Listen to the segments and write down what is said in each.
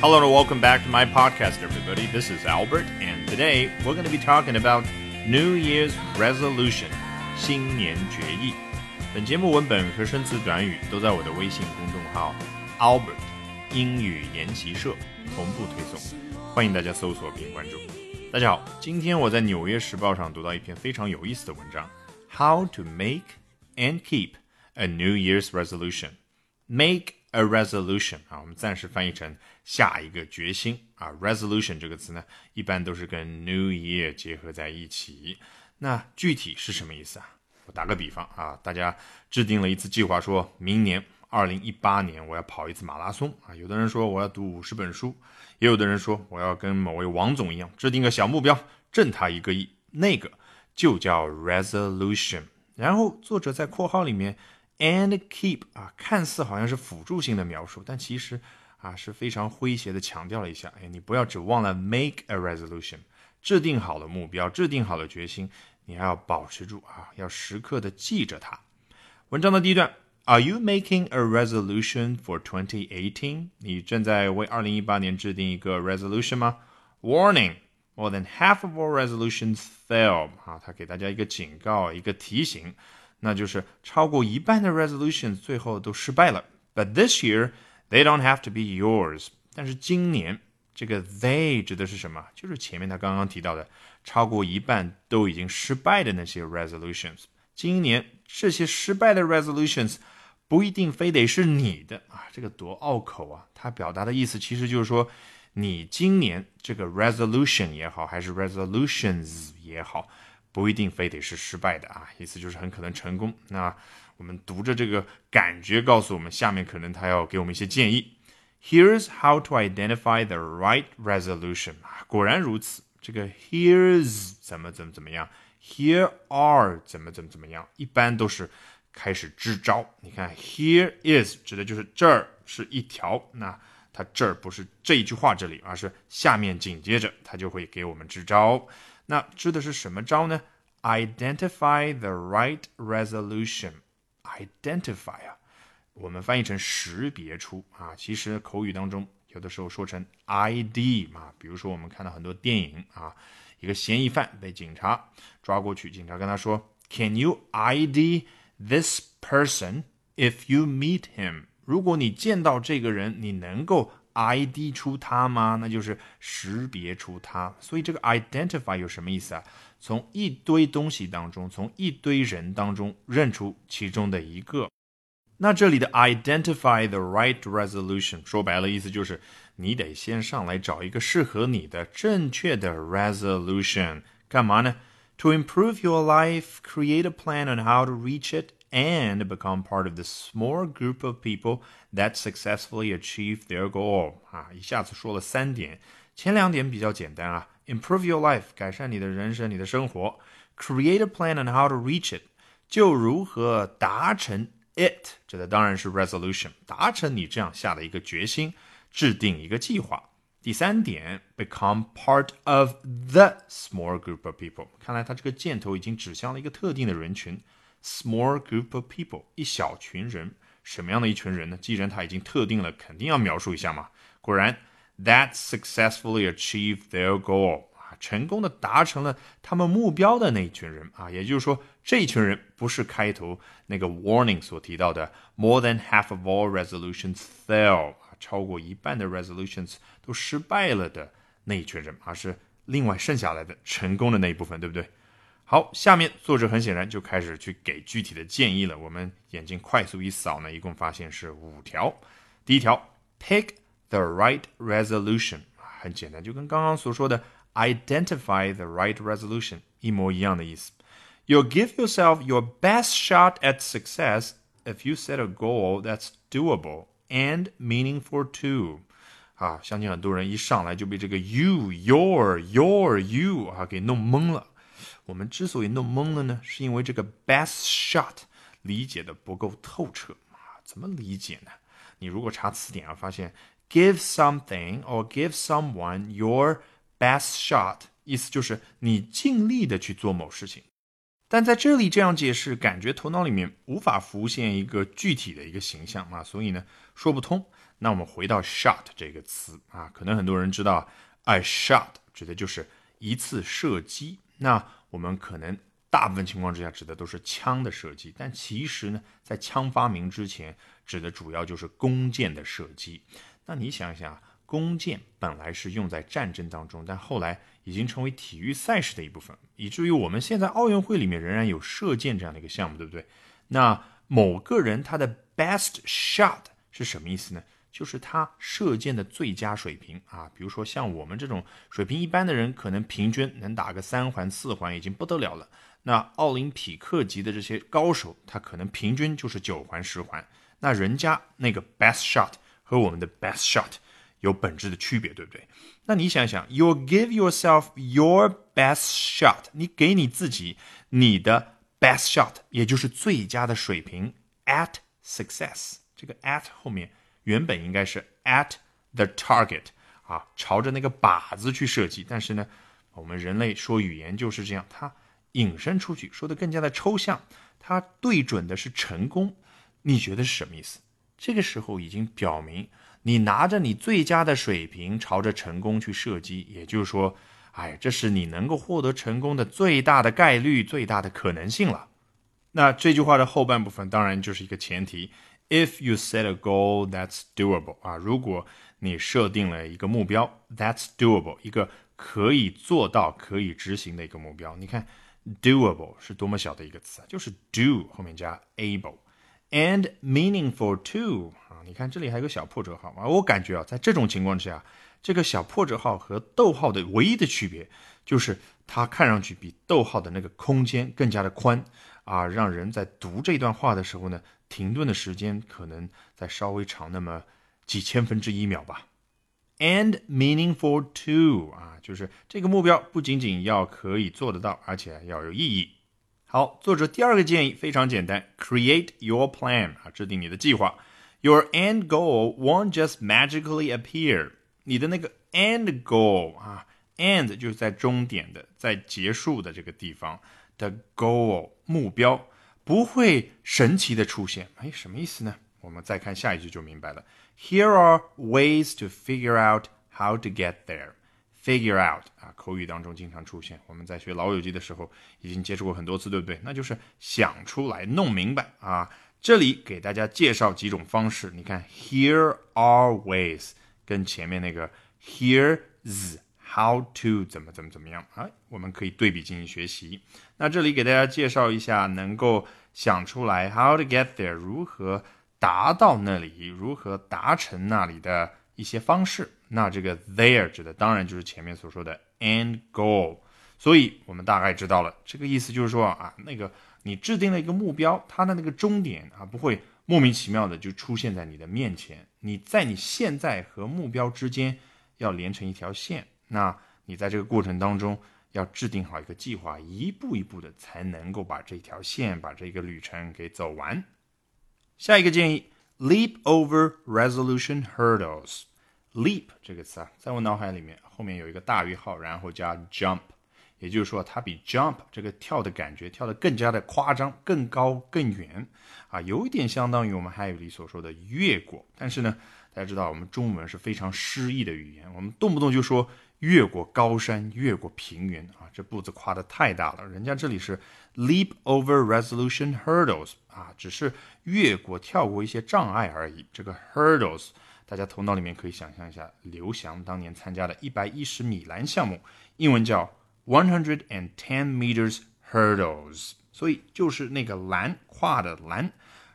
Hello and welcome back to my podcast, everybody. This is Albert, and today we're going to be talking about New Year's resolution. 新年决议。本节目文本和生词短语都在我的微信公众号 Albert 英语研习社同步推送，欢迎大家搜索并关注。大家好，今天我在《纽约时报》上读到一篇非常有意思的文章：How to make and keep a New Year's resolution. Make a resolution 啊，我们暂时翻译成下一个决心啊。resolution 这个词呢，一般都是跟 New Year 结合在一起。那具体是什么意思啊？我打个比方啊，大家制定了一次计划，说明年二零一八年我要跑一次马拉松啊。有的人说我要读五十本书，也有的人说我要跟某位王总一样，制定个小目标，挣他一个亿，那个就叫 resolution。然后作者在括号里面。And keep 啊，看似好像是辅助性的描述，但其实啊是非常诙谐的强调了一下。哎，你不要只忘了 make a resolution，制定好了目标，制定好了决心，你还要保持住啊，要时刻的记着它。文章的第一段，Are you making a resolution for 2018？你正在为2018年制定一个 resolution 吗？Warning，more than half of all resolutions fail。啊，他给大家一个警告，一个提醒。那就是超过一半的 resolutions 最后都失败了。But this year they don't have to be yours。但是今年这个 they 指的是什么？就是前面他刚刚提到的，超过一半都已经失败的那些 resolutions。今年这些失败的 resolutions 不一定非得是你的啊，这个多拗口啊！它表达的意思其实就是说，你今年这个 resolution 也好，还是 resolutions 也好。不一定非得是失败的啊，意思就是很可能成功。那我们读着这个感觉告诉我们，下面可能他要给我们一些建议。Here's how to identify the right resolution。果然如此，这个 here's 怎么怎么怎么样，here are 怎么怎么怎么样，一般都是开始支招。你看，here is 指的就是这儿是一条，那它这儿不是这一句话这里，而是下面紧接着它就会给我们支招。那支的是什么招呢？Identify the right resolution。Identify 啊，我们翻译成识别出啊。其实口语当中有的时候说成 ID 嘛。比如说我们看到很多电影啊，一个嫌疑犯被警察抓过去，警察跟他说：“Can you ID this person if you meet him？” 如果你见到这个人，你能够。ID 出它吗？那就是识别出它。所以这个 identify 有什么意思啊？从一堆东西当中，从一堆人当中认出其中的一个。那这里的 identify the right resolution 说白了意思就是你得先上来找一个适合你的正确的 resolution。干嘛呢？To improve your life, create a plan on how to reach it. and become part of the small group of people that successfully achieve their goal 啊，一下子说了三点，前两点比较简单啊，improve your life 改善你的人生、你的生活，create a plan on how to reach it 就如何达成 it，这的当然是 resolution，达成你这样下的一个决心，制定一个计划。第三点，become part of the small group of people，看来它这个箭头已经指向了一个特定的人群。 Small group of people，一小群人，什么样的一群人呢？既然他已经特定了，肯定要描述一下嘛。果然，that successfully achieved their goal，啊，成功的达成了他们目标的那一群人啊，也就是说，这一群人不是开头那个 warning 所提到的 more than half of all resolutions fail，啊，超过一半的 resolutions 都失败了的那一群人，而是另外剩下来的成功的那一部分，对不对？好，下面作者很显然就开始去给具体的建议了。我们眼睛快速一扫呢，一共发现是五条。第一条，pick the right resolution，很简单，就跟刚刚所说的 identify the right resolution 一模一样的意思。You'll give yourself your best shot at success if you set a goal that's doable and meaningful too。啊，相信很多人一上来就被这个 you、your、your、you 啊给弄懵了。 我们之所以弄懵了呢，是因为这个 best shot 理解的不够透彻啊。怎么理解呢？你如果查词典啊，发现 give something or give someone your best shot，意思就是你尽力的去做某事情。但在这里这样解释，感觉头脑里面无法浮现一个具体的一个形象啊，所以呢说不通。那我们回到 shot 这个词啊，可能很多人知道，I shot 指的就是一次射击。那我们可能大部分情况之下指的都是枪的射击，但其实呢，在枪发明之前，指的主要就是弓箭的射击。那你想一想，弓箭本来是用在战争当中，但后来已经成为体育赛事的一部分，以至于我们现在奥运会里面仍然有射箭这样的一个项目，对不对？那某个人他的 best shot 是什么意思呢？就是他射箭的最佳水平啊，比如说像我们这种水平一般的人，可能平均能打个三环四环已经不得了了。那奥林匹克级的这些高手，他可能平均就是九环十环。那人家那个 best shot 和我们的 best shot 有本质的区别，对不对？那你想想，you give yourself your best shot，你给你自己你的 best shot，也就是最佳的水平 at success。这个 at 后面。原本应该是 at the target 啊，朝着那个靶子去射击。但是呢，我们人类说语言就是这样，它引申出去，说的更加的抽象。它对准的是成功，你觉得是什么意思？这个时候已经表明，你拿着你最佳的水平朝着成功去射击，也就是说，哎，这是你能够获得成功的最大的概率、最大的可能性了。那这句话的后半部分当然就是一个前提。If you set a goal that's doable 啊，如果你设定了一个目标，that's doable，一个可以做到、可以执行的一个目标。你看，doable 是多么小的一个词啊，就是 do 后面加 able，and meaningful too 啊。你看这里还有个小破折号啊，我感觉啊，在这种情况之下，这个小破折号和逗号的唯一的区别，就是它看上去比逗号的那个空间更加的宽啊，让人在读这段话的时候呢。停顿的时间可能再稍微长那么几千分之一秒吧。And meaningful too 啊，就是这个目标不仅仅要可以做得到，而且要有意义。好，作者第二个建议非常简单：create your plan 啊，制定你的计划。Your end goal won't just magically appear。你的那个 end goal 啊，end 就是在终点的，在结束的这个地方的 goal 目标。不会神奇的出现，哎，什么意思呢？我们再看下一句就明白了。Here are ways to figure out how to get there. Figure out 啊，口语当中经常出现。我们在学老友记的时候已经接触过很多次，对不对？那就是想出来、弄明白啊。这里给大家介绍几种方式。你看，Here are ways，跟前面那个 Here's。How to 怎么怎么怎么样啊？我们可以对比进行学习。那这里给大家介绍一下，能够想出来 How to get there，如何达到那里，如何达成那里的一些方式。那这个 there 指的当然就是前面所说的 end goal。所以我们大概知道了，这个意思就是说啊，那个你制定了一个目标，它的那个终点啊，不会莫名其妙的就出现在你的面前。你在你现在和目标之间要连成一条线。那你在这个过程当中要制定好一个计划，一步一步的才能够把这条线、把这个旅程给走完。下一个建议，leap over resolution hurdles。leap 这个词啊，在我脑海里面后面有一个大于号，然后加 jump，也就是说它比 jump 这个跳的感觉跳得更加的夸张、更高、更远啊，有一点相当于我们汉语里所说的越过。但是呢，大家知道我们中文是非常诗意的语言，我们动不动就说。越过高山，越过平原啊，这步子跨的太大了。人家这里是 leap over resolution hurdles 啊，只是越过、跳过一些障碍而已。这个 hurdles，大家头脑里面可以想象一下，刘翔当年参加的一百一十米栏项目，英文叫 one hundred and ten meters hurdles，所以就是那个栏跨的栏。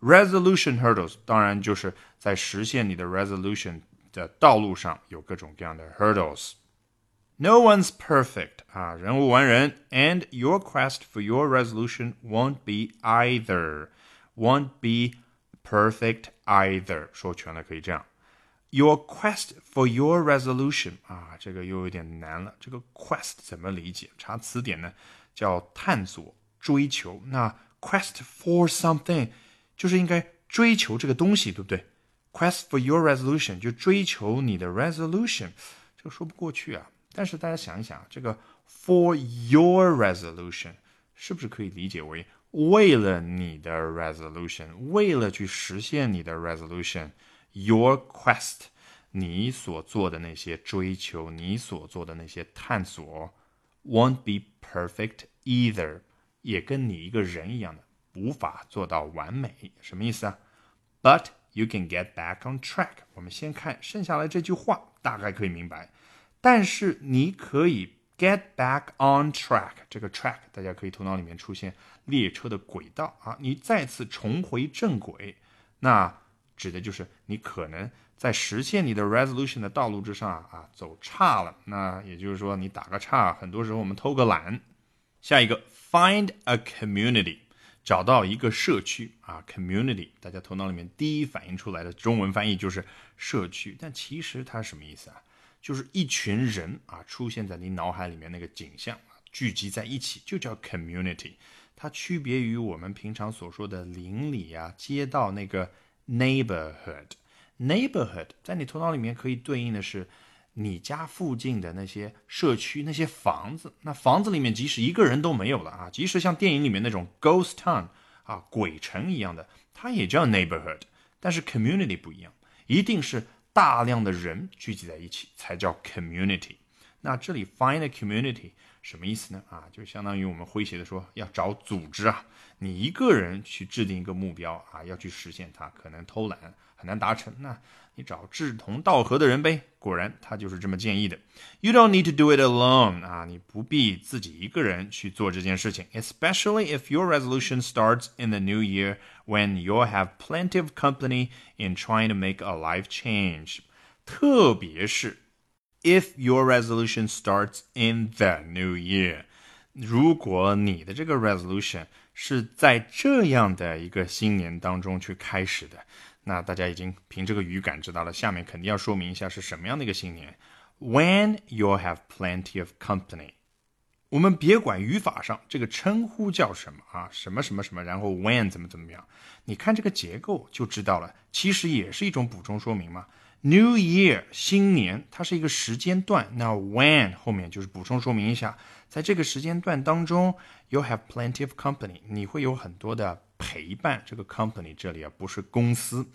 resolution hurdles 当然就是在实现你的 resolution 的道路上有各种各样的 hurdles。No one's perfect 啊，人无完人，and your quest for your resolution won't be either, won't be perfect either。说全了可以这样，Your quest for your resolution 啊，这个又有点难了。这个 quest 怎么理解？查词典呢，叫探索、追求。那 quest for something 就是应该追求这个东西，对不对？Quest for your resolution 就追求你的 resolution，这个说不过去啊。 但是大家想一想，这个 for your resolution 是不是可以理解为为了你的 resolution，为了去实现你的 resolution，your quest，你所做的那些追求，你所做的那些探索，won't be perfect either，也跟你一个人一样的，无法做到完美。什么意思啊？But you can get back on track。我们先看剩下来这句话，大概可以明白。但是你可以 get back on track。这个 track 大家可以头脑里面出现列车的轨道啊，你再次重回正轨。那指的就是你可能在实现你的 resolution 的道路之上啊走差了。那也就是说你打个岔，很多时候我们偷个懒。下一个 find a community，找到一个社区啊 community，大家头脑里面第一反应出来的中文翻译就是社区，但其实它什么意思啊？就是一群人啊出现在你脑海里面那个景象聚集在一起，就叫 community。它区别于我们平常所说的邻里啊街道那个。neighborhood，neighborhood 在你头脑里面可以对应的是你家附近的那些社区、那些房子。那房子里面即使一个人都没有了啊，即使像电影里面那种 ghost town 啊鬼城一样的，它也叫 neighborhood。但是 community 不一样，一定是大量的人聚集在一起才叫 community。那这里 find community 什么意思呢？啊，就相当于我们诙谐的说要找组织啊。你一个人去制定一个目标啊，要去实现它，可能偷懒很难达成。那你找志同道合的人呗。果然，他就是这么建议的。You don't need to do it alone 啊，你不必自己一个人去做这件事情。Especially if your resolution starts in the new year when you'll have plenty of company in trying to make a life change。特别是 if your resolution starts in the new year，如果你的这个 resolution 是在这样的一个新年当中去开始的， 那大家已经凭这个语感知道了，下面肯定要说明一下是什么样的一个新年。When you have plenty of company，我们别管语法上这个称呼叫什么啊，什么什么什么，然后 when 怎么怎么样，你看这个结构就知道了，其实也是一种补充说明嘛。New Year，新年，它是一个时间段。那 when 后面就是补充说明一下，在这个时间段当中，you have plenty of company，你会有很多的陪伴。这个 company 这里啊不是公司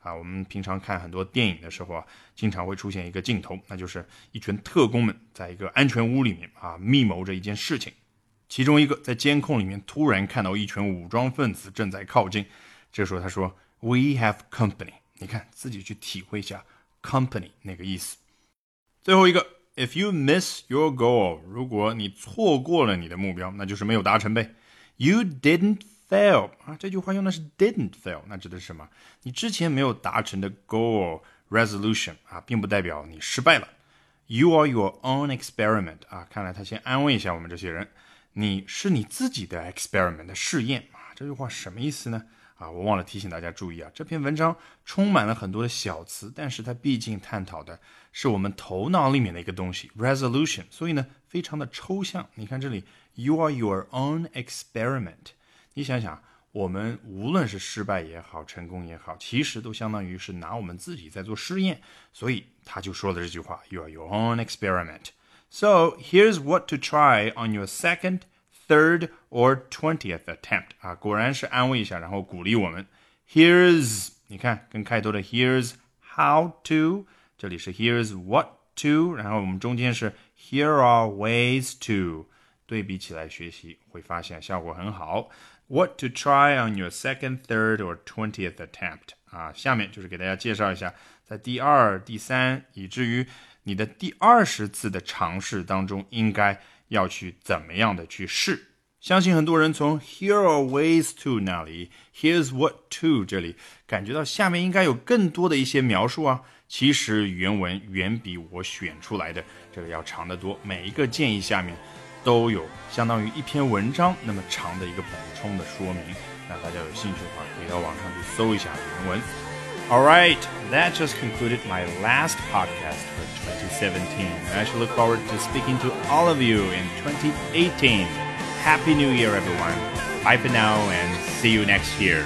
啊，我们平常看很多电影的时候啊，经常会出现一个镜头，那就是一群特工们在一个安全屋里面啊密谋着一件事情，其中一个在监控里面突然看到一群武装分子正在靠近，这时候他说 We have company，你看自己去体会一下。company 那个意思。最后一个，if you miss your goal，如果你错过了你的目标，那就是没有达成呗。You didn't fail 啊，这句话用的是 didn't fail，那指的是什么？你之前没有达成的 goal resolution 啊，并不代表你失败了。You are your own experiment 啊，看来他先安慰一下我们这些人，你是你自己的 experiment 的试验啊。这句话什么意思呢？啊，我忘了提醒大家注意啊，这篇文章充满了很多的小词，但是它毕竟探讨的是我们头脑里面的一个东西，resolution，所以呢，非常的抽象。你看这里，you are your own experiment。你想想，我们无论是失败也好，成功也好，其实都相当于是拿我们自己在做试验。所以他就说了这句话，you are your own experiment。So here's what to try on your second third or twentieth attempt 啊，果然是安慰一下，然后鼓励我们。Here's 你看跟开头的 Here's how to，这里是 Here's what to，然后我们中间是 Here are ways to， 对比起来学习会发现效果很好。What to try on your second, third or twentieth attempt 啊，下面就是给大家介绍一下，在第二、第三，以至于你的第二十次的尝试当中，应该要去怎么样的去试？相信很多人从 here are ways to 那里，here's what to 这里感觉到下面应该有更多的一些描述啊。其实原文远比我选出来的这个要长得多，每一个建议下面都有相当于一篇文章那么长的一个补充的说明。那大家有兴趣的话，可以到网上去搜一下原文。All right, that just concluded my last podcast for 2017. I actually look forward to speaking to all of you in 2018. Happy New Year, everyone. Bye for now and see you next year.